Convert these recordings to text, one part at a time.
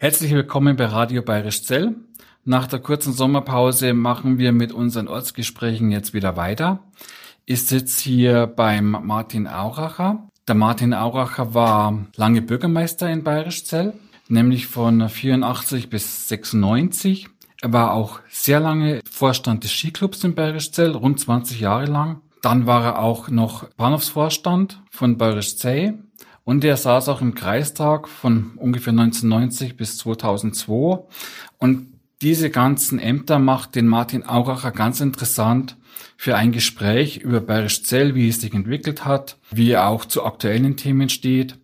Herzlich willkommen bei Radio Bayerisch Zell. Nach der kurzen Sommerpause machen wir mit unseren Ortsgesprächen jetzt wieder weiter. Ich sitze hier beim Martin Auracher. Der Martin Auracher war lange Bürgermeister in Bayerisch Zell, nämlich von 84 bis 96. Er war auch sehr lange Vorstand des Skiclubs in Bayerisch Zell, rund 20 Jahre lang. Dann war er auch noch Bahnhofsvorstand von Bayerisch Zell und er saß auch im Kreistag von ungefähr 1990 bis 2002. Und diese ganzen Ämter macht den Martin Auracher ganz interessant für ein Gespräch über Bayerisch Zell, wie es sich entwickelt hat, wie er auch zu aktuellen Themen steht.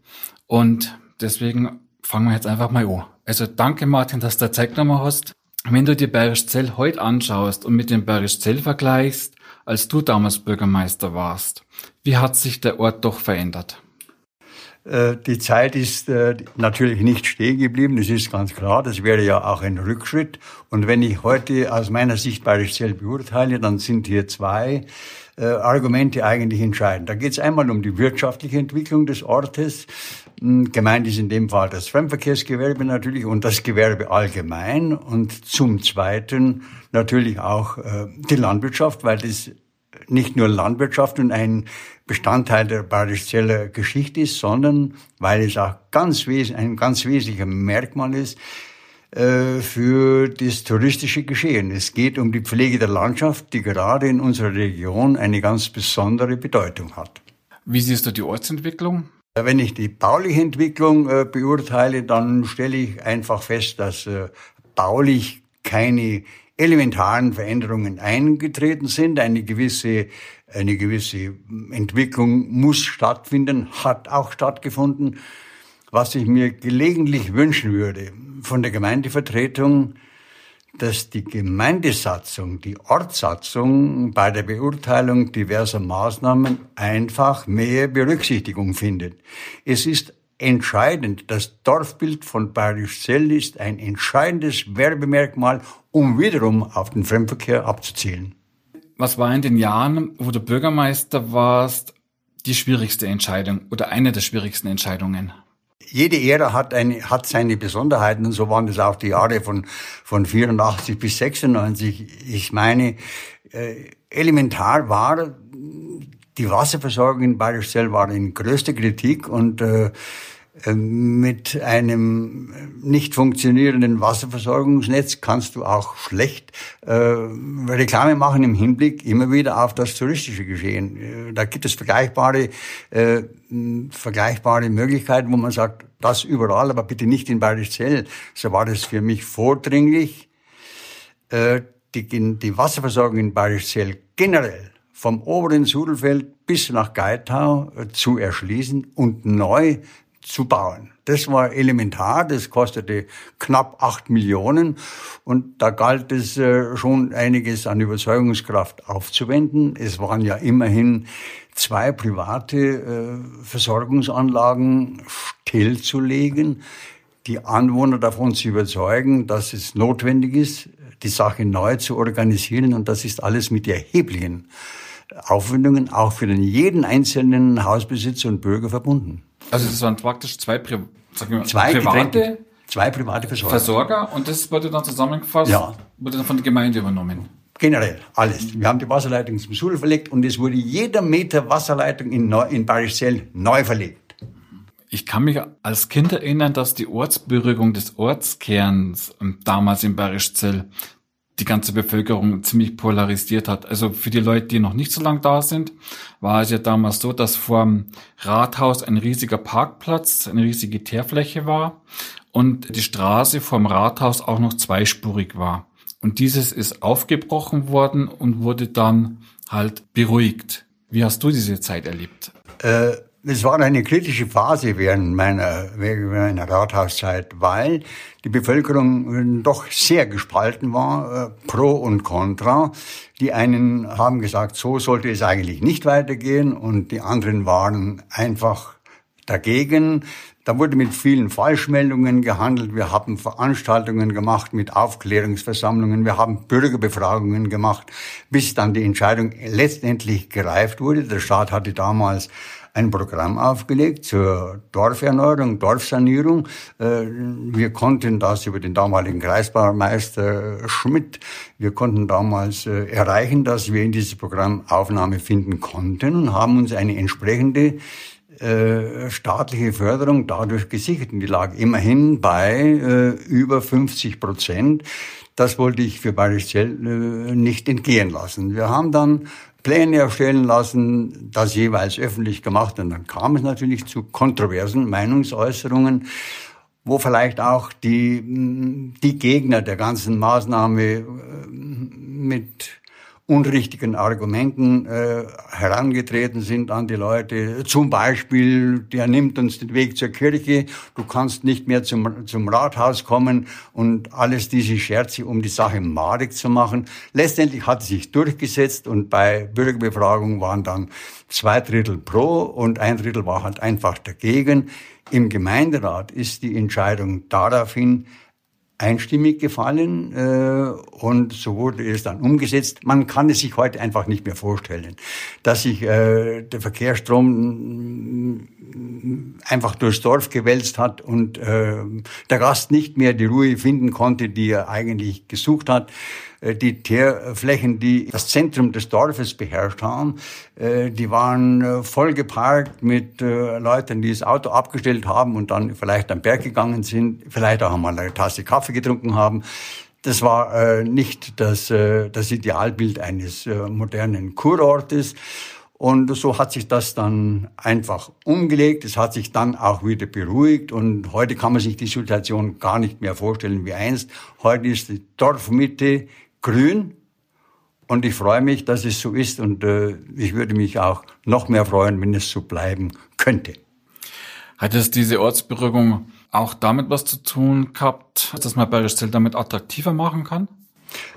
Und deswegen fangen wir jetzt einfach mal an. Also danke Martin, dass du Zeit genommen hast. Wenn du dir Bayerisch Zell heute anschaust und mit dem Bayerisch Zell vergleichst, als du damals Bürgermeister warst, wie hat sich der Ort doch verändert? Äh, die Zeit ist äh, natürlich nicht stehen geblieben, das ist ganz klar. Das wäre ja auch ein Rückschritt. Und wenn ich heute aus meiner Sicht Bayerischzell beurteile, dann sind hier zwei äh, Argumente eigentlich entscheidend. Da geht es einmal um die wirtschaftliche Entwicklung des Ortes. Hm, gemeint ist in dem Fall das Fremdverkehrsgewerbe natürlich und das Gewerbe allgemein. Und zum Zweiten natürlich auch die Landwirtschaft, weil das nicht nur Landwirtschaft und ein Bestandteil der Bayerischzeller Geschichte ist, sondern weil es auch ganz ein ganz wesentlicher Merkmal ist äh, für das touristische Geschehen. Es geht um die Pflege der Landschaft, die gerade in unserer Region eine ganz besondere Bedeutung hat. Wie siehst du die Ortsentwicklung? Wenn ich die bauliche Entwicklung äh, beurteile, dann stelle ich einfach fest, dass äh, baulich keine elementaren Veränderungen eingetreten sind. Eine gewisse, eine gewisse Entwicklung muss stattfinden, hat auch stattgefunden. Was ich mir gelegentlich wünschen würde von der Gemeindevertretung, dass die Gemeindesatzung, die Ortssatzung bei der Beurteilung diverser Maßnahmen einfach mehr Berücksichtigung findet. Es ist entscheidend. Das Dorfbild von Bayerisch Zell ist ein entscheidendes Werbemerkmal, um wiederum auf den Fremdverkehr abzuzielen. Was war in den Jahren, wo du Bürgermeister warst, die schwierigste Entscheidung oder eine der schwierigsten Entscheidungen? Jede Ära hat, eine, hat seine Besonderheiten und so waren das auch die Jahre von, von 84 bis 96. Ich meine, äh, elementar war die Wasserversorgung in Bayerisch Zell war in größter Kritik und äh, mit einem nicht funktionierenden Wasserversorgungsnetz kannst du auch schlecht äh, Reklame machen im Hinblick immer wieder auf das touristische Geschehen. Äh, da gibt es vergleichbare, äh, vergleichbare Möglichkeiten, wo man sagt, das überall, aber bitte nicht in Bayerisch Zell. So war das für mich vordringlich. Äh, die, die Wasserversorgung in Bayerisch Zell generell vom oberen Sudelfeld bis nach Geitau äh, zu erschließen und neu zu bauen. Das war elementar, das kostete knapp acht Millionen und da galt es äh, schon einiges an Überzeugungskraft aufzuwenden. Es waren ja immerhin zwei private äh, Versorgungsanlagen stillzulegen, die Anwohner davon zu überzeugen, dass es notwendig ist, die Sache neu zu organisieren und das ist alles mit erheblichen Aufwendungen auch für den jeden einzelnen Hausbesitzer und Bürger verbunden. Also das waren praktisch zwei, Pri mal, zwei private, zwei private Versorger. Versorger und das wurde dann zusammengefasst, ja. wurde dann von der Gemeinde übernommen. Generell, alles. Wir haben die Wasserleitung zum Schul verlegt und es wurde jeder Meter Wasserleitung in, Neu in Barischzell neu verlegt. Ich kann mich als Kind erinnern, dass die Ortsberührung des Ortskerns damals in Barischzell die ganze Bevölkerung ziemlich polarisiert hat. Also für die Leute, die noch nicht so lange da sind, war es ja damals so, dass vor dem Rathaus ein riesiger Parkplatz, eine riesige Teerfläche war und die Straße vom Rathaus auch noch zweispurig war. Und dieses ist aufgebrochen worden und wurde dann halt beruhigt. Wie hast du diese Zeit erlebt? Äh es war eine kritische Phase während meiner, während meiner Rathauszeit, weil die Bevölkerung doch sehr gespalten war, äh, pro und contra. Die einen haben gesagt, so sollte es eigentlich nicht weitergehen und die anderen waren einfach dagegen. Da wurde mit vielen Falschmeldungen gehandelt. Wir haben Veranstaltungen gemacht mit Aufklärungsversammlungen. Wir haben Bürgerbefragungen gemacht, bis dann die Entscheidung letztendlich gereift wurde. Der Staat hatte damals ein Programm aufgelegt zur Dorferneuerung, Dorfsanierung. Äh, wir konnten das über den damaligen Kreisbaumeister Schmidt, wir konnten damals äh, erreichen, dass wir in dieses Programm Aufnahme finden konnten und haben uns eine entsprechende äh, staatliche Förderung dadurch gesichert. Und die lag immerhin bei über 50 Prozent. Das wollte ich für Bayerisch Zell nicht entgehen lassen. Wir haben dann Pläne erstellen lassen, das jeweils öffentlich gemacht. Und dann kam es natürlich zu kontroversen Meinungsäußerungen, wo vielleicht auch die, die Gegner der ganzen Maßnahme äh, mit unrichtigen Argumenten äh, herangetreten sind an die Leute. Zum Beispiel, der nimmt uns den Weg zur Kirche, du kannst nicht mehr zum, zum Rathaus kommen und alles diese Scherze, um die Sache madig zu machen. Letztendlich hat es sich durchgesetzt und bei Bürgerbefragung waren dann zwei Drittel pro und ein Drittel war halt einfach dagegen. Im Gemeinderat ist die Entscheidung daraufhin einstimmig gefallen äh, und so wurde es dann umgesetzt. Man kann es sich heute einfach nicht mehr vorstellen, dass sich äh, der Verkehrsstrom mm, einfach durchs Dorf gewälzt hat und äh, der Gast nicht mehr die Ruhe finden konnte, die er eigentlich gesucht hat. Äh, die Teerflächen, die das Zentrum des Dorfes beherrscht haben, äh, die waren äh, voll geparkt mit Leuten, die das Auto abgestellt haben und dann vielleicht am Berg gegangen sind, vielleicht auch einmal eine Tasse Kaffee getrunken haben. Das war nicht das, das Idealbild eines modernen Kurortes. Und so hat sich das dann einfach umgelegt. Es hat sich dann auch wieder beruhigt. Und heute kann man sich die Situation gar nicht mehr vorstellen wie einst. Heute ist die Dorfmitte grün. Und ich freue mich, dass es so ist. Und äh, ich würde mich auch noch mehr freuen, wenn es so bleiben könnte. Hat es diese Ortsberührung auch damit was zu tun gehabt, dass man Bergestell damit attraktiver machen kann?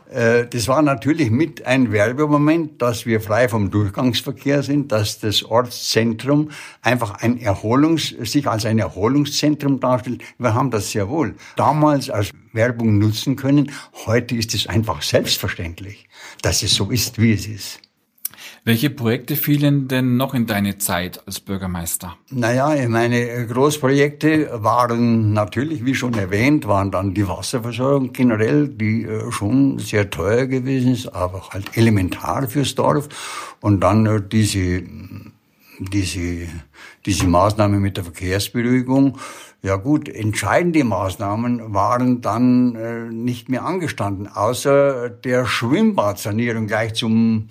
Äh, das war natürlich mit ein Werbemoment, dass wir frei vom Durchgangsverkehr sind, dass das Ortszentrum einfach ein Erholungs, sich als ein Erholungszentrum darstellt. Wir haben das sehr wohl damals als Werbung nutzen können. Heute ist es einfach selbstverständlich, dass es so ist, wie es ist. Welche Projekte fielen denn noch in deine Zeit als Bürgermeister? Naja, meine Großprojekte waren natürlich, wie schon erwähnt, waren dann die Wasserversorgung generell, die äh, schon sehr teuer gewesen ist, aber halt elementar fürs Dorf. Und dann äh, diese, diese, diese Maßnahme mit der Verkehrsberuhigung. Ja gut, entscheidende Maßnahmen waren dann äh, nicht mehr angestanden, außer der Schwimmbadsanierung gleich zum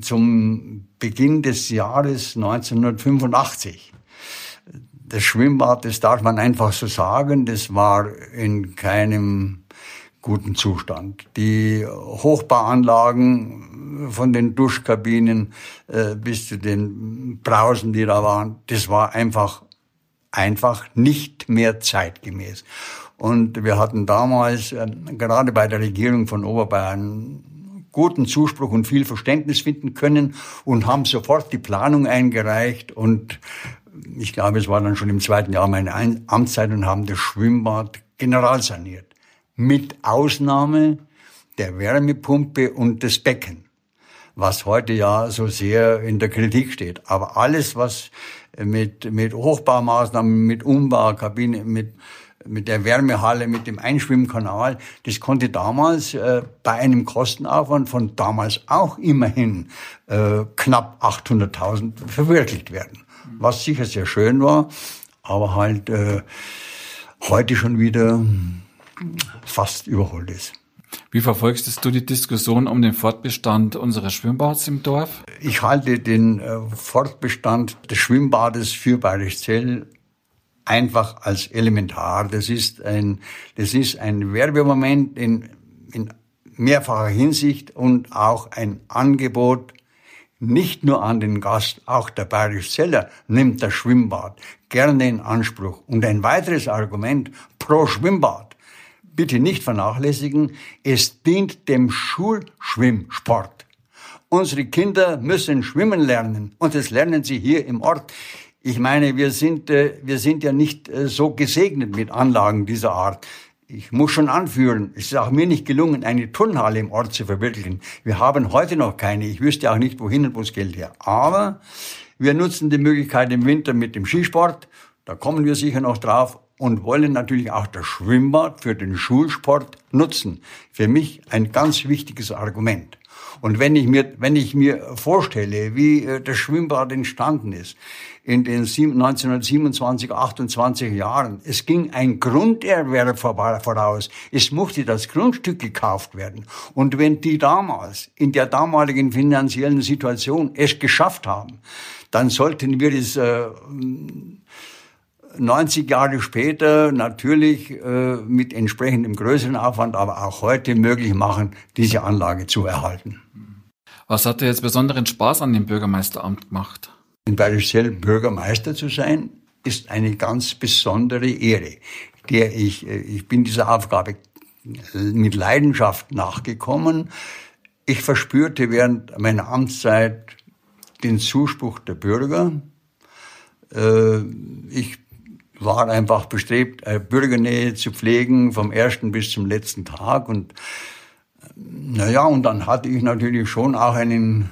zum Beginn des Jahres 1985. Das Schwimmbad, das darf man einfach so sagen, das war in keinem guten Zustand. Die Hochbauanlagen von den Duschkabinen äh, bis zu den Brausen, die da waren, das war einfach, einfach nicht mehr zeitgemäß. Und wir hatten damals, äh, gerade bei der Regierung von Oberbayern, guten Zuspruch und viel Verständnis finden können und haben sofort die Planung eingereicht und ich glaube, es war dann schon im zweiten Jahr meine Amtszeit und haben das Schwimmbad generalsaniert. Mit Ausnahme der Wärmepumpe und des Becken, was heute ja so sehr in der Kritik steht. Aber alles, was mit, mit Hochbaumaßnahmen, mit Umbaukabine, mit mit der Wärmehalle, mit dem Einschwimmkanal, das konnte damals äh, bei einem Kostenaufwand von damals auch immerhin äh, knapp 800.000 verwirklicht werden. Was sicher sehr schön war, aber halt äh, heute schon wieder fast überholt ist. Wie verfolgst du die Diskussion um den Fortbestand unseres Schwimmbads im Dorf? Ich halte den äh, Fortbestand des Schwimmbades für Bayerischzell einfach als elementar. Das ist ein, das ist ein Werbemoment in, in mehrfacher Hinsicht und auch ein Angebot nicht nur an den Gast, auch der Bayerisch Zeller nimmt das Schwimmbad gerne in Anspruch. Und ein weiteres Argument pro Schwimmbad, bitte nicht vernachlässigen, es dient dem Schulschwimmsport. Unsere Kinder müssen schwimmen lernen und das lernen sie hier im Ort. Ich meine, wir sind, äh, wir sind ja nicht äh, so gesegnet mit Anlagen dieser Art. Ich muss schon anführen, es ist auch mir nicht gelungen, eine Turnhalle im Ort zu verwirklichen. Wir haben heute noch keine. Ich wüsste auch nicht, wohin und wo das Geld her. Aber Wir nutzen die Möglichkeit im Winter mit dem Skisport. Da kommen wir sicher noch drauf und wollen natürlich auch das Schwimmbad für den Schulsport nutzen. Für mich ein ganz wichtiges Argument. Und wenn ich mir, wenn ich mir vorstelle, wie äh, das Schwimmbad entstanden ist, in den 1927, 28 Jahren. Es ging ein Grunderwerb voraus. Es musste das Grundstück gekauft werden. Und wenn die damals, in der damaligen finanziellen Situation, es geschafft haben, dann sollten wir es äh, 90 Jahre später natürlich äh, mit entsprechendem größeren Aufwand, aber auch heute möglich machen, diese Anlage zu erhalten. Was hat dir jetzt besonderen Spaß an dem Bürgermeisteramt gemacht? In Bayerischzell Bürgermeister zu sein, ist eine ganz besondere Ehre, der ich, äh, ich bin dieser Aufgabe mit Leidenschaft nachgekommen. Ich verspürte während meiner Amtszeit den Zuspruch der Bürger. Äh, ich war einfach bestrebt, äh, Bürgernähe zu pflegen vom ersten bis zum letzten Tag und naja, und dann hatte ich natürlich schon auch einen,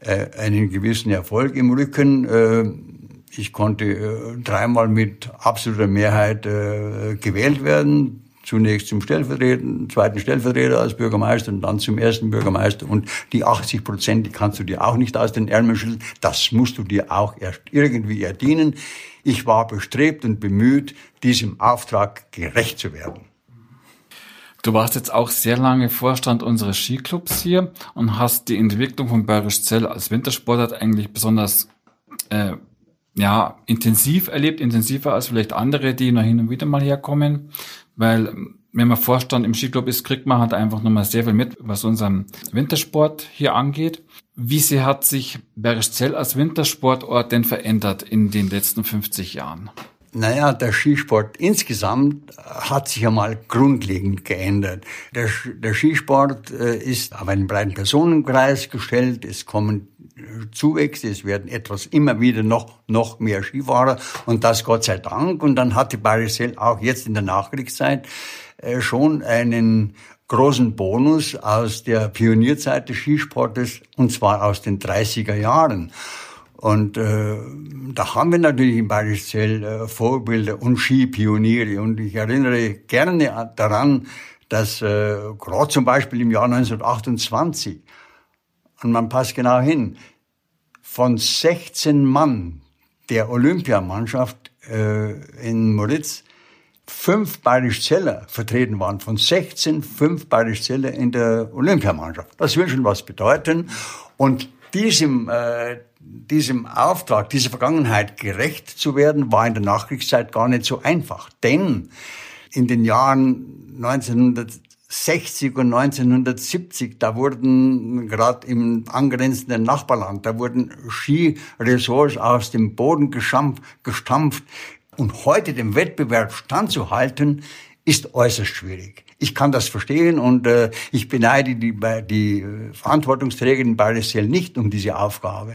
äh, einen gewissen Erfolg im Rücken. Äh, ich konnte äh, dreimal mit absoluter Mehrheit äh, gewählt werden. Zunächst zum Stellvertreter, zweiten Stellvertreter als Bürgermeister und dann zum ersten Bürgermeister. Und die 80 Prozent, die kannst du dir auch nicht aus den Ärmeln schütteln. Das musst du dir auch erst irgendwie erdienen. Ich war bestrebt und bemüht, diesem Auftrag gerecht zu werden. Du warst jetzt auch sehr lange Vorstand unseres Skiclubs hier und hast die Entwicklung von Bayerisch Zell als Wintersportart eigentlich besonders äh, ja, intensiv erlebt, intensiver als vielleicht andere, die noch hin und wieder mal herkommen, weil wenn man Vorstand im Skiclub ist, kriegt man halt einfach nochmal sehr viel mit, was unseren Wintersport hier angeht. Wie sehr hat sich Zell als Wintersportort denn verändert in den letzten 50 Jahren? Naja, der Skisport insgesamt hat sich einmal grundlegend geändert. Der, der Skisport äh, ist auf einen breiten Personenkreis gestellt. Es kommen Zuwächse, es werden etwas immer wieder noch, noch mehr Skifahrer und das Gott sei Dank. Und dann hatte Barisel auch jetzt in der Nachkriegszeit äh, schon einen großen Bonus aus der Pionierzeit des Skisportes und zwar aus den 30er Jahren. Und äh, da haben wir natürlich in Bayerischzell äh, Vorbilder und Skipioniere. Und ich erinnere gerne daran, dass äh, gerade zum Beispiel im Jahr 1928, und man passt genau hin, von 16 Mann der Olympiamannschaft äh, in Moritz fünf Bayerischzeller vertreten waren. Von 16 fünf Bayerischzeller in der Olympiamannschaft. Das will schon was bedeuten. Und diesem äh, diesem Auftrag, dieser Vergangenheit gerecht zu werden, war in der Nachkriegszeit gar nicht so einfach. Denn in den Jahren 1960 und 1970, da wurden gerade im angrenzenden Nachbarland, da wurden Skiresorts aus dem Boden gestampft. Und heute dem Wettbewerb standzuhalten, ist äußerst schwierig. Ich kann das verstehen und äh, ich beneide die, die äh, Verantwortungsträger in Barisel nicht um diese Aufgabe.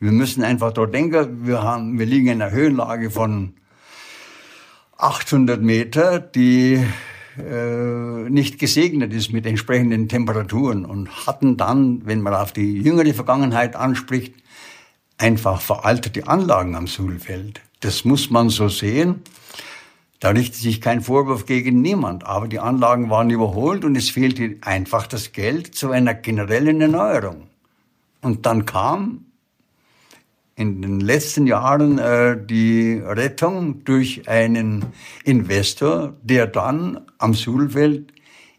Wir müssen einfach dort denken, wir, haben, wir liegen in einer Höhenlage von 800 Meter, die äh, nicht gesegnet ist mit entsprechenden Temperaturen und hatten dann, wenn man auf die jüngere Vergangenheit anspricht, einfach veraltete Anlagen am Suhlfeld. Das muss man so sehen. Da richtet sich kein Vorwurf gegen niemand, aber die Anlagen waren überholt und es fehlte einfach das Geld zu einer generellen Erneuerung. Und dann kam in den letzten Jahren äh, die Rettung durch einen Investor, der dann am Suhlfeld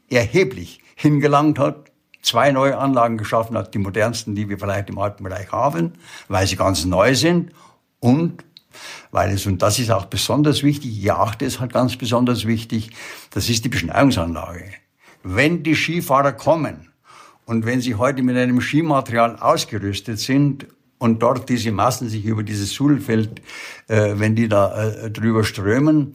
erheblich hingelangt hat, zwei neue Anlagen geschaffen hat, die modernsten, die wir vielleicht im Alpenbereich haben, weil sie ganz neu sind und weil es, und das ist auch besonders wichtig, ich achte es halt ganz besonders wichtig, das ist die Beschneiungsanlage. Wenn die Skifahrer kommen und wenn sie heute mit einem Skimaterial ausgerüstet sind und dort diese Massen sich über dieses Suhlfeld, äh, wenn die da äh, drüber strömen,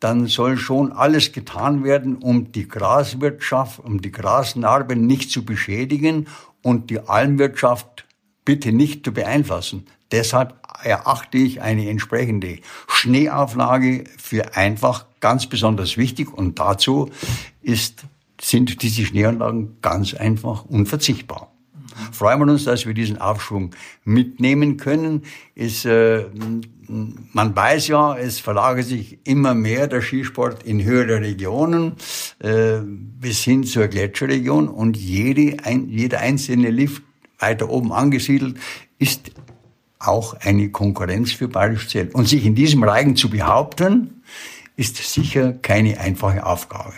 dann soll schon alles getan werden, um die Graswirtschaft, um die Grasnarben nicht zu beschädigen und die Almwirtschaft bitte nicht zu beeinflussen. Deshalb erachte ich eine entsprechende Schneeauflage für einfach ganz besonders wichtig und dazu ist, sind diese Schneeanlagen ganz einfach unverzichtbar. Freuen wir uns, dass wir diesen Aufschwung mitnehmen können. Ist, äh, man weiß ja, es verlagert sich immer mehr der Skisport in höhere Regionen äh, bis hin zur Gletscherregion und jede, ein, jeder einzelne Lift weiter oben angesiedelt ist auch eine Konkurrenz für Bayerisch Zell. Und sich in diesem Reigen zu behaupten, ist sicher keine einfache Aufgabe.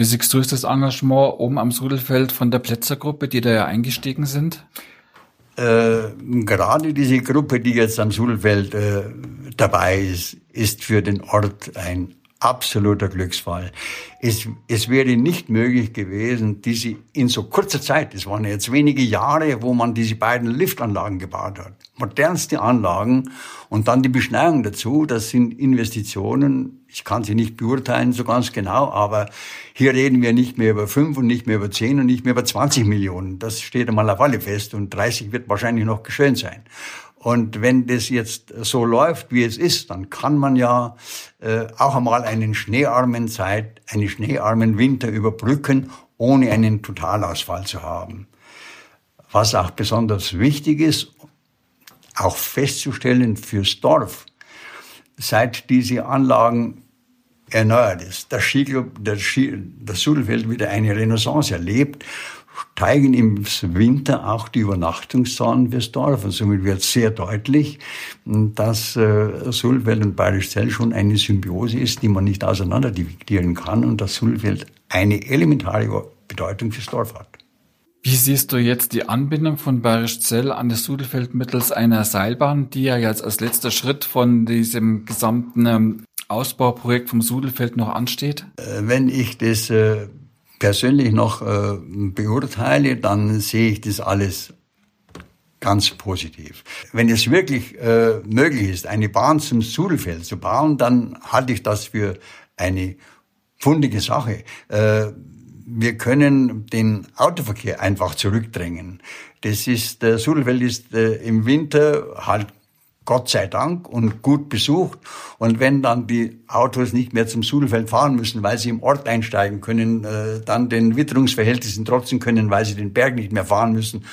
Wie ist das Engagement oben am Sudelfeld von der Plätzergruppe, die da ja eingestiegen sind? Äh, gerade diese Gruppe, die jetzt am Sudelfeld äh, dabei ist, ist für den Ort ein absoluter Glücksfall. Es, es wäre nicht möglich gewesen, diese in so kurzer Zeit, es waren jetzt wenige Jahre, wo man diese beiden Liftanlagen gebaut hat, modernste Anlagen und dann die Beschneiung dazu, das sind Investitionen, ich kann sie nicht beurteilen so ganz genau, aber hier reden wir nicht mehr über fünf und nicht mehr über zehn und nicht mehr über 20 Millionen. Das steht einmal auf alle fest und 30 wird wahrscheinlich noch geschehen sein. Und wenn das jetzt so läuft, wie es ist, dann kann man ja äh, auch einmal einen schneearmen Zeit, einen schneearmen Winter überbrücken, ohne einen Totalausfall zu haben. Was auch besonders wichtig ist, auch festzustellen fürs Dorf, seit diese Anlagen erneuert ist, das Skiclub, das, Ski, das Sudelfeld wieder eine Renaissance erlebt steigen im Winter auch die Übernachtungszahlen fürs Dorf. Und somit wird sehr deutlich, dass äh, Sulfeld und Bayerisch Zell schon eine Symbiose ist, die man nicht auseinander dividieren kann und dass Sulfeld eine elementare Bedeutung fürs Dorf hat. Wie siehst du jetzt die Anbindung von Bayerisch Zell an das Sudelfeld mittels einer Seilbahn, die ja jetzt als letzter Schritt von diesem gesamten ähm, Ausbauprojekt vom Sudelfeld noch ansteht? Äh, wenn ich das äh, persönlich noch äh, beurteile, dann sehe ich das alles ganz positiv. Wenn es wirklich möglich ist, eine Bahn zum Sudelfeld zu bauen, dann halte ich das für eine fundige Sache. Äh, wir können den Autoverkehr einfach zurückdrängen. Das ist, der Sudelfeld ist äh, im Winter halt Gott sei Dank und gut besucht. Und wenn dann die Autos nicht mehr zum Sudelfeld fahren müssen, weil sie im Ort einsteigen können, äh, dann den Witterungsverhältnissen trotzen können, weil sie den Berg nicht mehr fahren müssen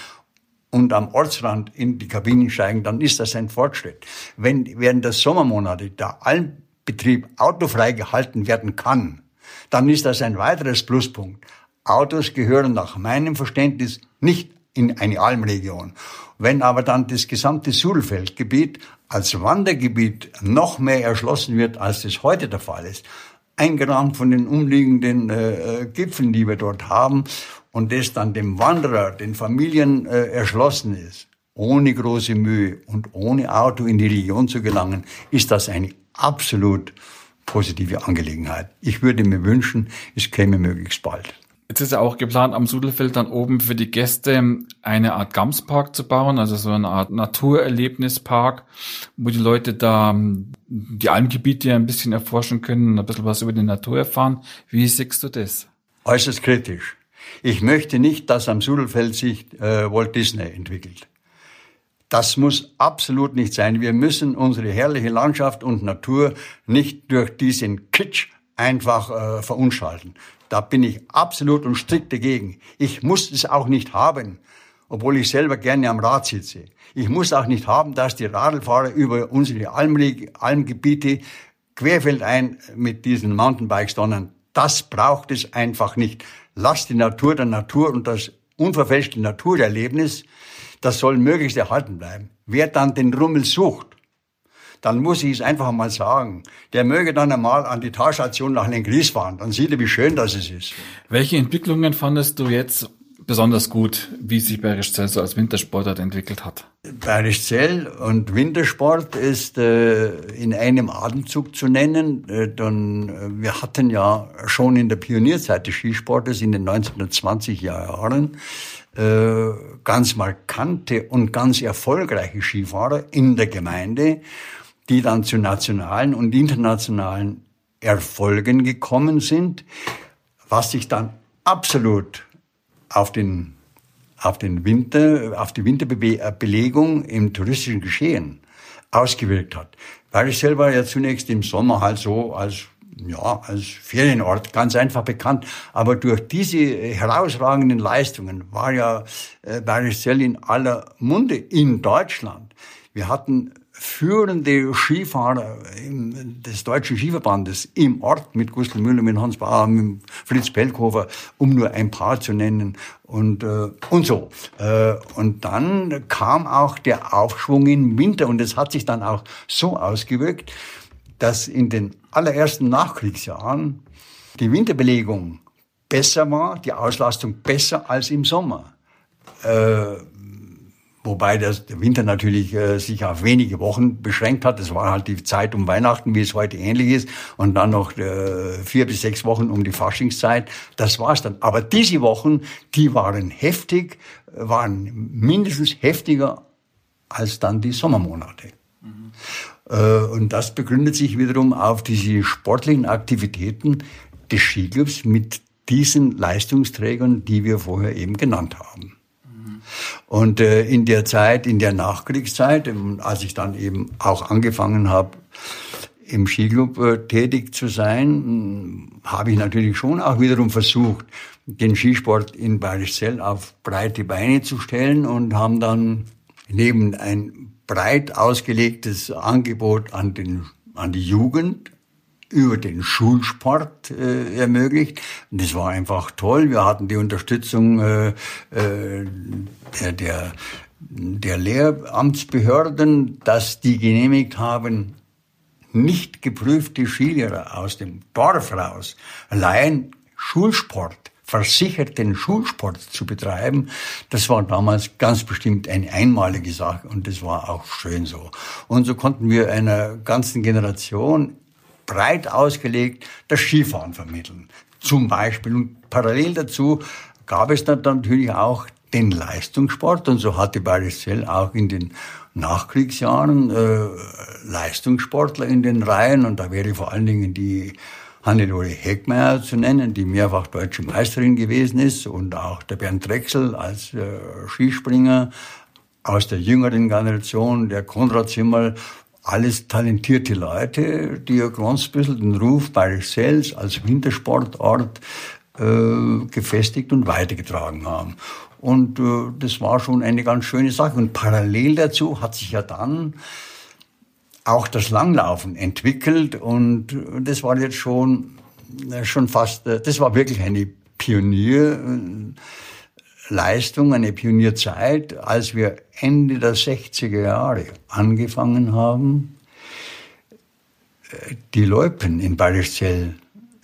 und am Ortsrand in die Kabinen steigen, dann ist das ein Fortschritt. Wenn während der Sommermonate der Almbetrieb autofrei gehalten werden kann, dann ist das ein weiteres Pluspunkt. Autos gehören nach meinem Verständnis nicht in eine Almregion. Wenn aber dann das gesamte Sudelfeldgebiet als Wandergebiet noch mehr erschlossen wird, als das heute der Fall ist, eingerahmt von den umliegenden äh, äh, Gipfeln, die wir dort haben, und das dann dem Wanderer, den Familien äh, erschlossen ist, ohne große Mühe und ohne Auto in die Region zu gelangen, ist das eine absolut positive Angelegenheit. Ich würde mir wünschen, es käme möglichst bald. Jetzt ist ja auch geplant, am Sudelfeld dann oben für die Gäste eine Art Gamspark zu bauen, also so eine Art Naturerlebnispark, wo die Leute da ähm, die Almgebiete ein bisschen erforschen können und ein bisschen was über die Natur erfahren. Wie siehst du das? Äußerst kritisch. Ich möchte nicht, dass am Sudelfeld sich äh, Walt Disney entwickelt. Das muss absolut nicht sein. Wir müssen unsere herrliche Landschaft und Natur nicht durch diesen Kitsch einfach äh, verunschalten. Da bin ich absolut und strikt dagegen. Ich muss es auch nicht haben, obwohl ich selber gerne am Rad sitze. Ich muss auch nicht haben, dass die Radlfahrer über unsere Almgebiete querfeldein mit diesen Mountainbikes donnern. Das braucht es einfach nicht. Lass die Natur der Natur und das unverfälschte Naturerlebnis, das soll möglichst erhalten bleiben. Wer dann den Rummel sucht, dann muss ich es einfach mal sagen. Der möge dann einmal an die Talstation nach Lengries fahren. Dann sieht er, wie schön das ist. Welche Entwicklungen fandest du jetzt besonders gut, wie sich Bayerisch Zell so als Wintersportart entwickelt hat? Bayerisch Zell und Wintersport ist äh, in einem Atemzug zu nennen. Äh, dann, äh, wir hatten ja schon in der Pionierzeit des Skisportes in den 1920er Jahren äh, ganz markante und ganz erfolgreiche Skifahrer in der Gemeinde die dann zu nationalen und internationalen Erfolgen gekommen sind, was sich dann absolut auf den, auf den Winter, auf die Winterbelegung im touristischen Geschehen ausgewirkt hat. Weil ich selber ja zunächst im Sommer halt so als ja, als Ferienort ganz einfach bekannt. Aber durch diese herausragenden Leistungen war ja äh, Bayerischzell in aller Munde in Deutschland. Wir hatten führende Skifahrer des Deutschen Skiverbandes im Ort mit Gustl Müller, mit Hans Bauer, mit Fritz Pelkhofer, um nur ein paar zu nennen und, äh, und so. Äh, und dann kam auch der Aufschwung im Winter und es hat sich dann auch so ausgewirkt, dass in den allerersten Nachkriegsjahren die Winterbelegung besser war, die Auslastung besser als im Sommer. Äh, Wobei das, der Winter natürlich äh, sich auf wenige Wochen beschränkt hat. Das war halt die Zeit um Weihnachten, wie es heute ähnlich ist. Und dann noch äh, vier bis sechs Wochen um die Faschingszeit. Das war's dann. Aber diese Wochen, die waren heftig, waren mindestens heftiger als dann die Sommermonate. Mhm. Äh, und das begründet sich wiederum auf diese sportlichen Aktivitäten des Skiclubs mit diesen Leistungsträgern, die wir vorher eben genannt haben. Und äh, in der Zeit, in der Nachkriegszeit, ähm, als ich dann eben auch angefangen habe, im Skiclub äh, tätig zu sein, habe ich natürlich schon auch wiederum versucht, den Skisport in Bayerischzell auf breite Beine zu stellen und haben dann neben ein breit ausgelegtes Angebot an, den, an die Jugend über den Schulsport äh, ermöglicht. Und das war einfach toll. Wir hatten die Unterstützung äh, äh, der, der, der Lehramtsbehörden, dass die genehmigt haben, nicht geprüfte Skilehrer aus dem Dorf raus allein Schulsport versicherten Schulsport zu betreiben, das war damals ganz bestimmt eine einmalige Sache und das war auch schön so. Und so konnten wir einer ganzen Generation breit ausgelegt das Skifahren vermitteln. Zum Beispiel. Und parallel dazu gab es dann natürlich auch den Leistungssport. Und so hatte Bayerischzell auch in den Nachkriegsjahren äh, Leistungssportler in den Reihen. Und da wäre vor allen Dingen die Hannelore Heckmeier zu nennen, die mehrfach deutsche Meisterin gewesen ist. Und auch der Bernd Drechsel als äh, Skispringer aus der jüngeren Generation, der Konrad Zimmerl alles talentierte Leute, die ja ganz bisschen den Ruf Bayerischsells als Wintersportort äh, gefestigt und weitergetragen haben. Und äh, das war schon eine ganz schöne Sache. Und parallel dazu hat sich ja dann auch das Langlaufen entwickelt und das war jetzt schon, äh, schon fast, äh, das war wirklich eine Pionier, äh, Leistung, eine Pionierzeit, als wir Ende der 60er Jahre angefangen haben, die Loipen in Bayerischzell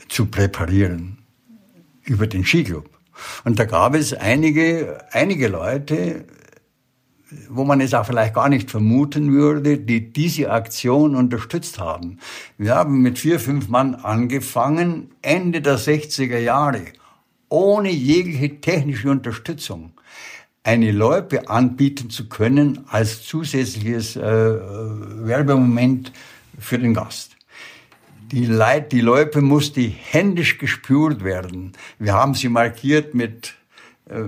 zu präparieren über den Skiclub. Und da gab es einige, einige Leute, wo man es auch vielleicht gar nicht vermuten würde, die diese Aktion unterstützt haben. Wir haben mit vier, fünf Mann angefangen, Ende der 60er Jahre ohne jegliche technische Unterstützung eine Loipe anbieten zu können als zusätzliches äh, Werbemoment für den Gast. Die, Leit, die Loipe musste händisch gespürt werden. Wir haben sie markiert mit, äh,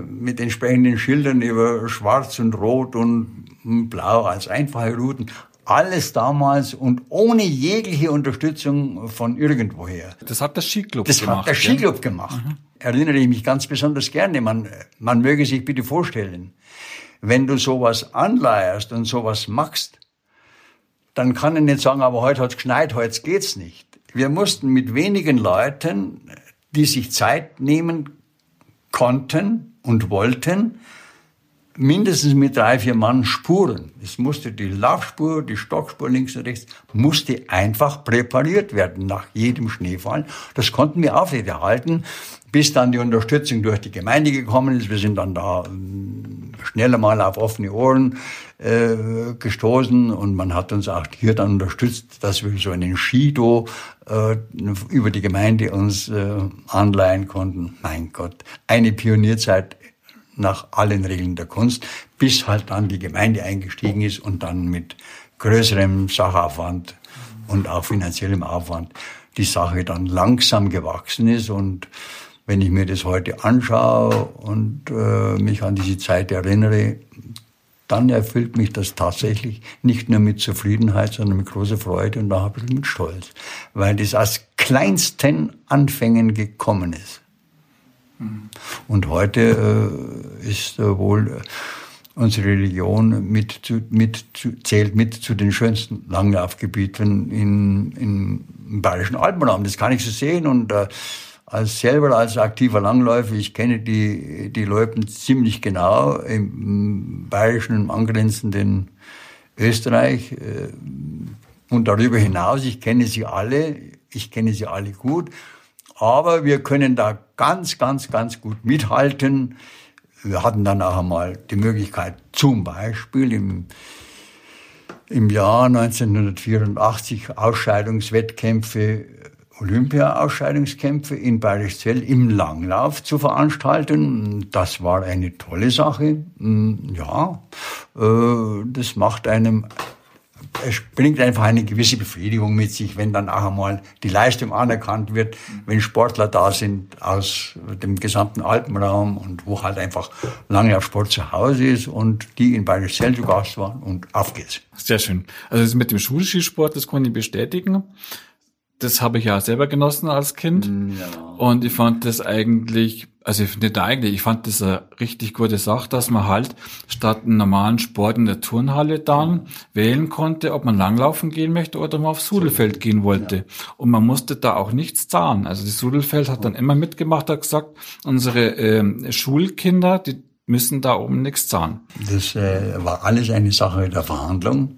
mit entsprechenden Schildern über Schwarz und Rot und Blau als einfache Routen alles damals und ohne jegliche Unterstützung von irgendwoher. Das hat der Skiclub das gemacht. Das hat der Skiclub ja? gemacht. Mhm. Erinnere ich mich ganz besonders gerne. Man, man möge sich bitte vorstellen, wenn du sowas anleierst und sowas machst, dann kann ich nicht sagen, aber heute hat's geschneit, heute geht's nicht. Wir mussten mit wenigen Leuten, die sich Zeit nehmen konnten und wollten, mindestens mit drei, vier Mann Spuren. Es musste die Laufspur, die Stockspur links und rechts, musste einfach präpariert werden nach jedem Schneefall. Das konnten wir aufrechterhalten, bis dann die Unterstützung durch die Gemeinde gekommen ist. Wir sind dann da ähm, schneller mal auf offene Ohren äh, gestoßen und man hat uns auch hier dann unterstützt, dass wir so einen Skido äh, über die Gemeinde uns äh, anleihen konnten. Mein Gott, eine Pionierzeit nach allen Regeln der Kunst, bis halt dann die Gemeinde eingestiegen ist und dann mit größerem Sachaufwand und auch finanziellem Aufwand die Sache dann langsam gewachsen ist. Und wenn ich mir das heute anschaue und äh, mich an diese Zeit erinnere, dann erfüllt mich das tatsächlich nicht nur mit Zufriedenheit, sondern mit großer Freude und auch ein bisschen mit Stolz. Weil das aus kleinsten Anfängen gekommen ist. Und heute äh, ist äh, wohl unsere Religion mit, zu, mit zu, zählt mit zu den schönsten Langlaufgebieten in, in, im Bayerischen Alpenraum. Das kann ich so sehen und äh, als selber als aktiver Langläufer, ich kenne die, die Loipen ziemlich genau im bayerischen, im angrenzenden Österreich äh, und darüber hinaus. Ich kenne sie alle, ich kenne sie alle gut, aber wir können da ganz, ganz, ganz gut mithalten. Wir hatten dann auch einmal die Möglichkeit, zum Beispiel im, im Jahr 1984 Ausscheidungswettkämpfe Olympia-Ausscheidungskämpfe in Bayerischzell im Langlauf zu veranstalten. Das war eine tolle Sache. Mm, ja, äh, das macht einem es bringt einfach eine gewisse Befriedigung mit sich, wenn dann auch einmal die Leistung anerkannt wird, wenn Sportler da sind aus dem gesamten Alpenraum und wo halt einfach lange auf Sport zu Hause ist und die in Bayerischzell zu Gast waren und auf geht's. Sehr schön. Also mit dem Schulskisport, das kann ich bestätigen das habe ich ja selber genossen als Kind. Mm, ja. Und ich fand das eigentlich, also nicht eigentlich, ich fand das eine richtig gute Sache, dass man halt statt einem normalen Sport in der Turnhalle dann wählen konnte, ob man langlaufen gehen möchte oder mal aufs Sudelfeld gehen wollte. Ja. Und man musste da auch nichts zahlen. Also das Sudelfeld hat dann immer mitgemacht, hat gesagt, unsere äh, Schulkinder, die müssen da oben nichts zahlen. Das äh, war alles eine Sache der Verhandlung.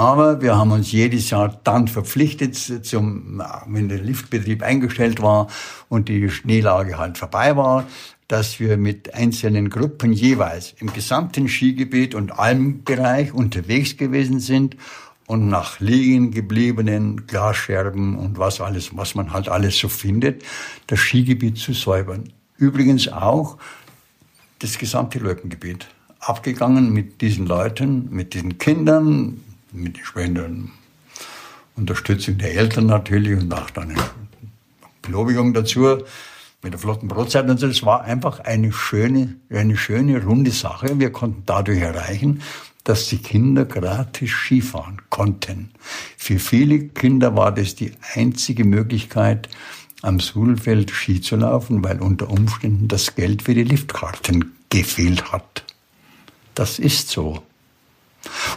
Aber wir haben uns jedes Jahr dann verpflichtet, zum, wenn der Liftbetrieb eingestellt war und die Schneelage halt vorbei war, dass wir mit einzelnen Gruppen jeweils im gesamten Skigebiet und Almbereich unterwegs gewesen sind und nach liegen gebliebenen Glasscherben und was alles, was man halt alles so findet, das Skigebiet zu säubern. Übrigens auch das gesamte Löwengebiet. Abgegangen mit diesen Leuten, mit diesen Kindern, mit entsprechenden Unterstützung der Eltern natürlich und auch dann eine Belobigung dazu mit der flotten Brotzeit und so. Das war einfach eine schöne, eine schöne runde Sache. Wir konnten dadurch erreichen, dass die Kinder gratis Skifahren konnten. Für viele Kinder war das die einzige Möglichkeit, am Suhlfeld Ski zu laufen, weil unter Umständen das Geld für die Liftkarten gefehlt hat. Das ist so.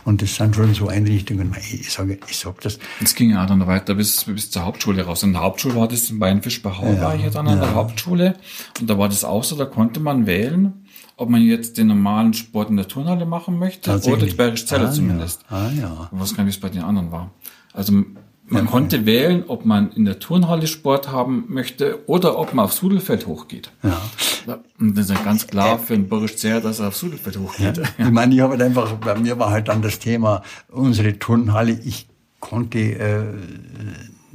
Und das sind schon so Einrichtungen, ich sage, ich sag das. Es ging ja dann weiter bis, bis zur Hauptschule raus. In der Hauptschule war das in Bayernfisch bei Hau, ja, war ich dann an ja. der Hauptschule. Und da war das auch so, da konnte man wählen, ob man jetzt den normalen Sport in der Turnhalle machen möchte oder die Bergisch Zelle ah, zumindest. Ja. Ah, ja. Ich weiß gar nicht, wie es bei den anderen war. Also man konnte wählen, ob man in der Turnhalle Sport haben möchte oder ob man aufs Sudelfeld hochgeht. Ja. Und das ist ja ganz klar für den Boris sehr, dass er aufs Sudelfeld hochgeht. Ja. Ich meine, ich habe halt einfach, bei mir war halt dann das Thema, unsere Turnhalle, ich konnte, äh,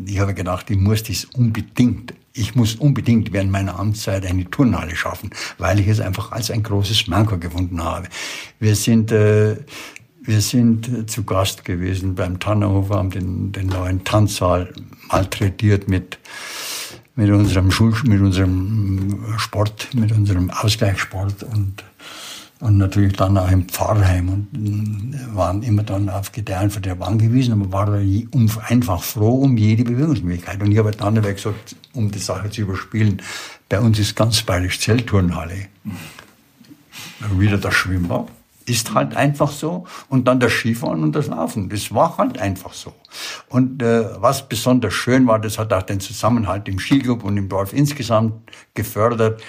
ich habe gedacht, ich muss das unbedingt, ich muss unbedingt während meiner Amtszeit eine Turnhalle schaffen, weil ich es einfach als ein großes Manko gefunden habe. Wir sind äh, wir sind zu Gast gewesen beim Tannerhofer, haben den, den neuen Tanzsaal malträtiert mit, mit unserem Schul, mit unserem Sport, mit unserem Ausgleichssport und, und natürlich dann auch im Pfarrheim und waren immer dann auf Gedeihen für der angewiesen, aber waren einfach froh um jede Bewegungsmöglichkeit. Und ich habe dann gesagt, um die Sache zu überspielen, bei uns ist ganz bayerisch Zeltturnhalle. Wieder das Schwimmbad ist halt einfach so. Und dann das Skifahren und das Laufen. Das war halt einfach so. Und äh, was besonders schön war, das hat auch den Zusammenhalt im Skiclub und im Dorf insgesamt gefördert.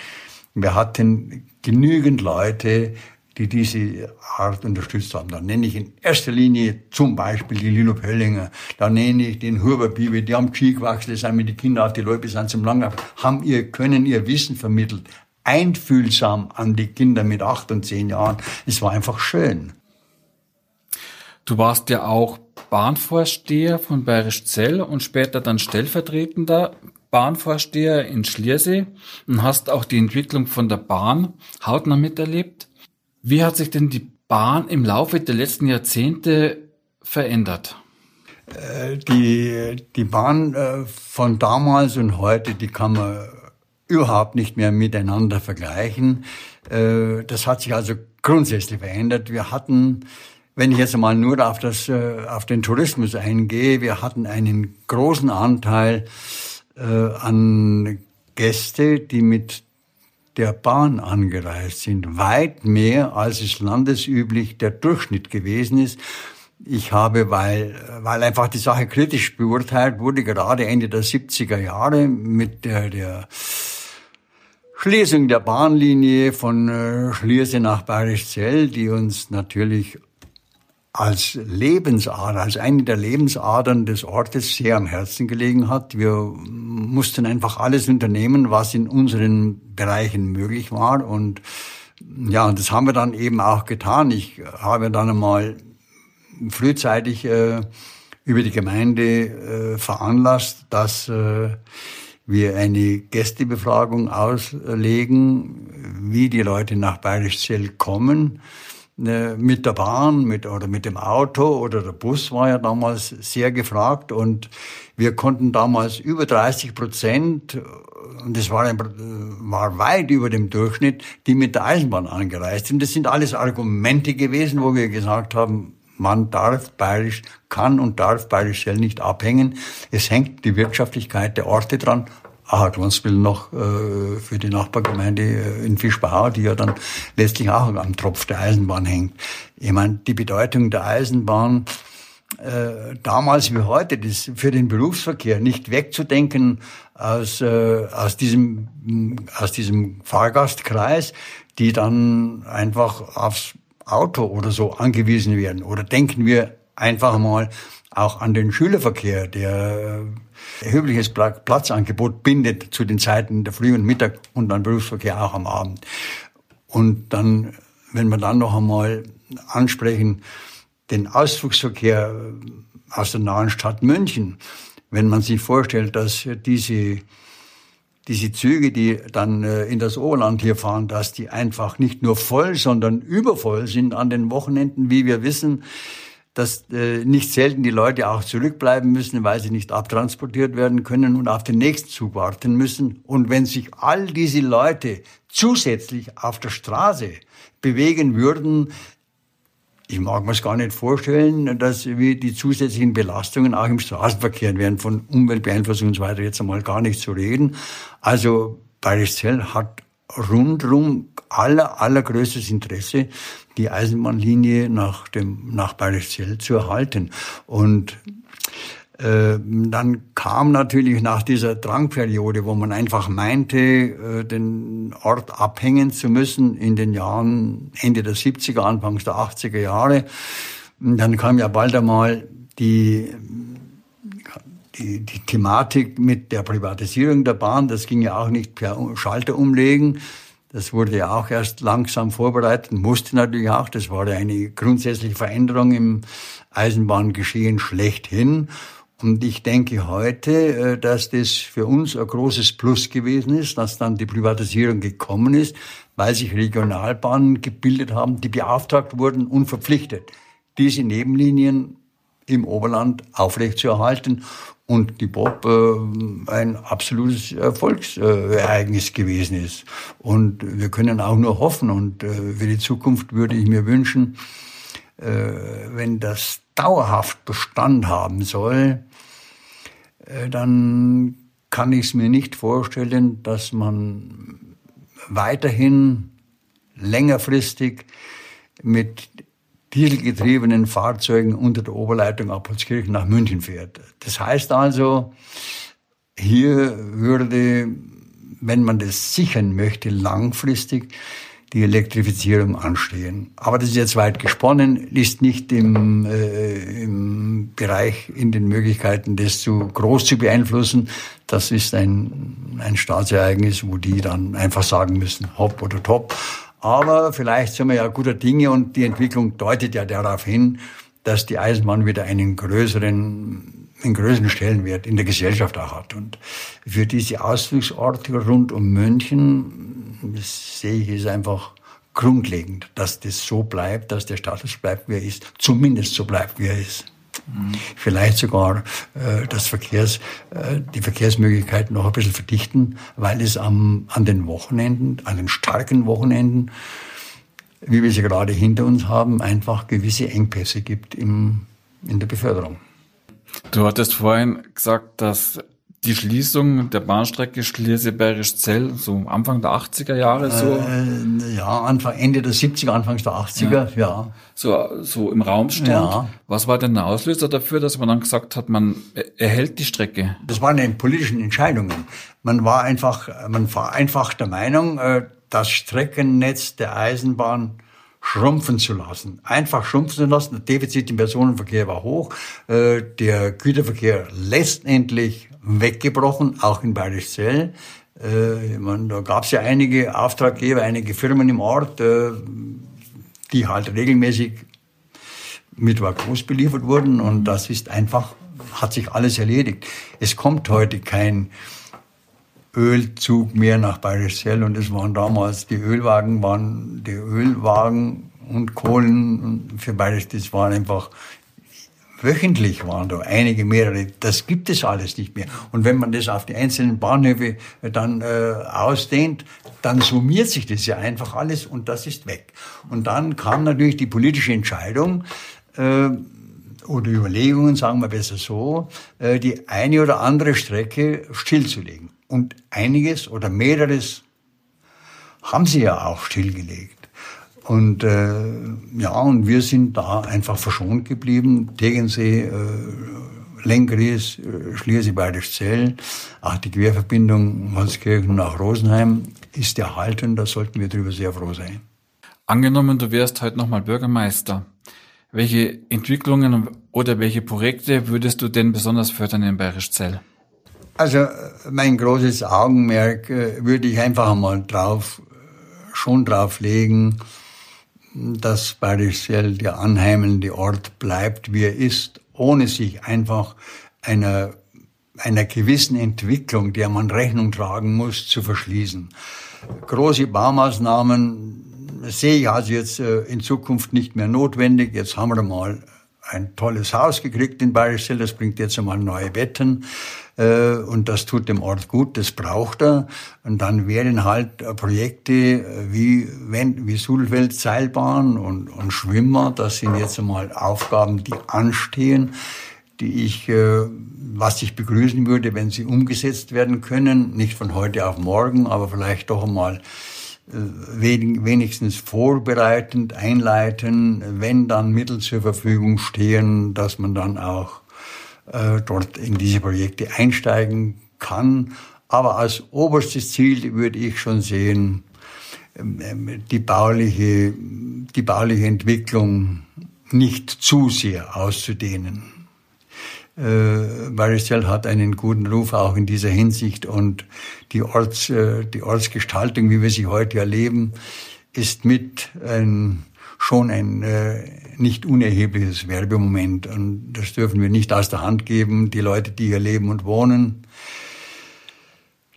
Wir hatten genügend Leute, die diese Art unterstützt haben. Da nenne ich in erster Linie zum Beispiel die Lilo Pöllinger, da nenne ich den Huber Bibi, die haben Ski gewachsen, sind mit den Kindern auf die Leute sind zum Langlauf, haben ihr Können, ihr Wissen vermittelt, einfühlsam an die Kinder mit acht und zehn Jahren. Es war einfach schön. Du warst ja auch Bahnvorsteher von Bayerisch Zell und später dann stellvertretender Bahnvorsteher in Schliersee und hast auch die Entwicklung von der Bahn hautnah miterlebt. Wie hat sich denn die Bahn im Laufe der letzten Jahrzehnte verändert? Äh, die, die Bahn äh, von damals und heute, die kann man überhaupt nicht mehr miteinander vergleichen. Äh, das hat sich also grundsätzlich verändert. Wir hatten, wenn ich jetzt mal nur auf, das, äh, auf den Tourismus eingehe, wir hatten einen großen Anteil äh, an Gäste, die mit der Bahn angereist sind. Weit mehr, als es landesüblich der Durchschnitt gewesen ist. Ich habe, weil, weil einfach die Sache kritisch beurteilt wurde, gerade Ende der 70er Jahre mit der, der Schließung der Bahnlinie von äh, Schliersee nach Bayerischzell, die uns natürlich als Lebensader, als eine der Lebensadern des Ortes sehr am Herzen gelegen hat. Wir mussten einfach alles unternehmen, was in unseren Bereichen möglich war. Und ja, das haben wir dann eben auch getan. Ich habe dann einmal frühzeitig äh, über die Gemeinde äh, veranlasst, dass äh, wir eine Gästebefragung auslegen, wie die Leute nach Bayerischzell kommen Ne, mit der Bahn mit, oder mit dem Auto oder der Bus war ja damals sehr gefragt und wir konnten damals über 30 Prozent, und das war, ein, war weit über dem Durchschnitt, die mit der Eisenbahn angereist sind. Das sind alles Argumente gewesen, wo wir gesagt haben, man darf bayerisch, kann und darf bayerisch nicht abhängen. Es hängt die Wirtschaftlichkeit der Orte dran Ahaglansville noch äh, für die Nachbargemeinde äh, in Fischbau, die ja dann letztlich auch am Tropf der Eisenbahn hängt. Ich meine, die Bedeutung der Eisenbahn äh, damals wie heute, das für den Berufsverkehr nicht wegzudenken aus, äh, aus, diesem, aus diesem Fahrgastkreis, die dann einfach aufs Auto oder so angewiesen werden. Oder denken wir einfach mal auch an den Schülerverkehr, der erhebliches Platzangebot bindet zu den Zeiten der Früh- und Mittag und dann Berufsverkehr auch am Abend. Und dann, wenn wir dann noch einmal ansprechen, den Ausflugsverkehr aus der nahen Stadt München, wenn man sich vorstellt, dass diese diese Züge, die dann äh, in das Oberland hier fahren, dass die einfach nicht nur voll, sondern übervoll sind an den Wochenenden, wie wir wissen dass äh, nicht selten die Leute auch zurückbleiben müssen, weil sie nicht abtransportiert werden können und auf den nächsten Zug warten müssen. Und wenn sich all diese Leute zusätzlich auf der Straße bewegen würden, ich mag mir es gar nicht vorstellen, dass wir die zusätzlichen Belastungen auch im Straßenverkehr wären, von Umweltbeeinflussung und so weiter jetzt einmal gar nicht zu reden. Also Bayerischzell hat rundrum aller, allergrößtes Interesse, die Eisenbahnlinie nach dem, nach Bayerischzell zu erhalten. Und dann kam natürlich nach dieser Drangperiode, wo man einfach meinte, äh, den Ort abhängen zu müssen in den Jahren Ende der 70er, Anfangs der 80er Jahre. Dann kam ja bald einmal die die, die Thematik mit der Privatisierung der Bahn, das ging ja auch nicht per Schalter umlegen. Das wurde ja auch erst langsam vorbereitet, musste natürlich auch. Das war ja eine grundsätzliche Veränderung im Eisenbahngeschehen schlechthin. Und ich denke heute, äh, dass das für uns ein großes Plus gewesen ist, dass dann die Privatisierung gekommen ist, weil sich Regionalbahnen gebildet haben, die beauftragt wurden und verpflichtet, diese Nebenlinien im Oberland aufrechtzuerhalten und die Bob äh, ein absolutes Erfolgsereignis gewesen ist. Und wir können auch nur hoffen und äh, für die Zukunft würde ich mir wünschen, äh, wenn das dauerhaft Bestand haben soll, äh, dann kann ich es mir nicht vorstellen, dass man weiterhin längerfristig mit dieselgetriebenen Fahrzeugen unter der Oberleitung Appolskirchen nach München fährt. Das heißt also, hier würde, wenn man das sichern möchte, langfristig die Elektrifizierung anstehen. Aber das ist jetzt weit gesponnen, ist nicht im, äh, im Bereich, in den Möglichkeiten, das zu groß zu beeinflussen. Das ist ein, ein Staatsereignis, wo die dann einfach sagen müssen, hopp oder top. Aber vielleicht sind wir ja guter Dinge und die Entwicklung deutet ja darauf hin, dass die Eisenbahn wieder einen größeren, einen größeren Stellenwert in der Gesellschaft auch hat. Und für diese Ausflugsorte rund um München sehe ich es einfach grundlegend, dass das so bleibt, dass der Status bleibt, wie er ist, zumindest so bleibt, wie er ist. Vielleicht sogar äh, das Verkehrs, äh, die Verkehrsmöglichkeiten noch ein bisschen verdichten, weil es am, an den Wochenenden, an den starken Wochenenden, wie wir sie gerade hinter uns haben, einfach gewisse Engpässe gibt im, in der Beförderung. Du hattest vorhin gesagt, dass die Schließung der Bahnstrecke Schliersee-Bergisch-Zell, so Anfang der 80er Jahre so? Äh, ja, Anfang, Ende der 70er, Anfang der 80er, ja. ja. So, so im Raum stand. Ja. Was war denn der Auslöser dafür, dass man dann gesagt hat, man erhält die Strecke? Das waren die politischen Entscheidungen. Man war einfach, man war einfach der Meinung, äh, das Streckennetz der Eisenbahn schrumpfen zu lassen. Einfach schrumpfen zu lassen. Das Defizit im Personenverkehr war hoch. Äh, der Güterverkehr letztendlich weggebrochen, auch in Bayerischzell. Äh, meine, da gab es ja einige Auftraggeber, einige Firmen im Ort, äh, die halt regelmäßig mit Wakos beliefert wurden und das ist einfach, hat sich alles erledigt. Es kommt heute kein Ölzug mehr nach Bayerischzell und es waren damals, die Ölwagen waren, die Ölwagen und Kohlen für Bayerisch, das waren einfach wöchentlich waren da einige mehrere. Das gibt es alles nicht mehr. Und wenn man das auf die einzelnen Bahnhöfe dann äh, ausdehnt, dann summiert sich das ja einfach alles und das ist weg. Und dann kam natürlich die politische Entscheidung, äh, oder Überlegungen, sagen wir besser so, äh, die eine oder andere Strecke stillzulegen. Und einiges oder mehreres haben sie ja auch stillgelegt. Und äh, ja, und wir sind da einfach verschont geblieben. Tegensee, äh, Lenkries, äh, Schliersee, Bayerischzell, auch die Querverbindung Holzkirchen nach Rosenheim ist erhalten. Da sollten wir darüber sehr froh sein. Angenommen, du wärst heute nochmal Bürgermeister. Welche Entwicklungen oder welche Projekte würdest du denn besonders fördern in Bayerischzell? Also mein großes Augenmerk äh, würde ich einfach einmal drauf, schon drauf legen, dass Bayerischzell der anheimelnde Ort bleibt, wie er ist, ohne sich einfach einer, einer gewissen Entwicklung, der man Rechnung tragen muss, zu verschließen. Große Baumaßnahmen sehe ich also jetzt äh, in Zukunft nicht mehr notwendig. Jetzt haben wir mal ein tolles Haus gekriegt in Bayerischzell, das bringt jetzt einmal neue Betten äh, und das tut dem Ort gut, das braucht er. Und dann wären halt äh, Projekte äh, wie, wie Sulfeld Seilbahn und, und Schwimmer, das sind jetzt einmal Aufgaben, die anstehen, die ich, äh, was ich begrüßen würde, wenn sie umgesetzt werden können, nicht von heute auf morgen, aber vielleicht doch einmal wenigstens vorbereitend, einleiten, wenn dann Mittel zur Verfügung stehen, dass man dann auch äh, dort in diese Projekte einsteigen kann. Aber als oberstes Ziel würde ich schon sehen, ähm, ähm, die bauliche, die bauliche Entwicklung nicht zu sehr auszudehnen. Äh, hat einen guten Ruf auch in dieser Hinsicht und die, Orts, äh, die Ortsgestaltung, wie wir sie heute erleben, ist mit ein, schon ein äh, nicht unerhebliches Werbemoment und das dürfen wir nicht aus der Hand geben. Die Leute, die hier leben und wohnen,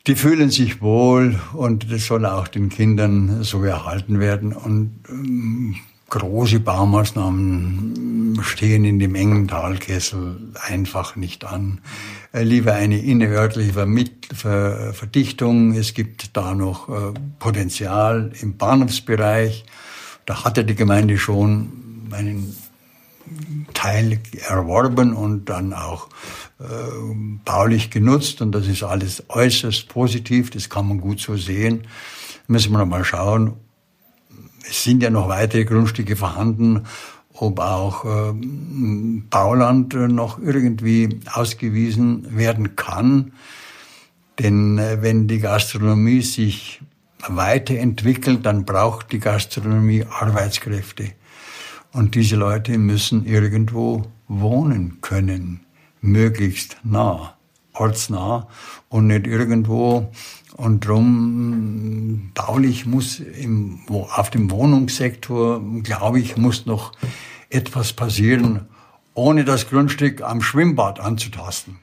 die fühlen sich wohl und das soll auch den Kindern so erhalten werden und ähm, große Baumaßnahmen stehen in dem engen Talkessel einfach nicht an. Äh, lieber eine innerörtliche Verdichtung. Es gibt da noch äh, Potenzial im Bahnhofsbereich. Da hatte die Gemeinde schon einen Teil erworben und dann auch äh, baulich genutzt. Und das ist alles äußerst positiv. Das kann man gut so sehen. Müssen wir noch mal schauen, es sind ja noch weitere Grundstücke vorhanden, ob auch äh, Bauland noch irgendwie ausgewiesen werden kann. Denn äh, wenn die Gastronomie sich weiterentwickelt, dann braucht die Gastronomie Arbeitskräfte. Und diese Leute müssen irgendwo wohnen können, möglichst nah, ortsnah und nicht irgendwo und drum baulich muss im, auf dem Wohnungssektor, glaube ich, muss noch etwas passieren, ohne das Grundstück am Schwimmbad anzutasten.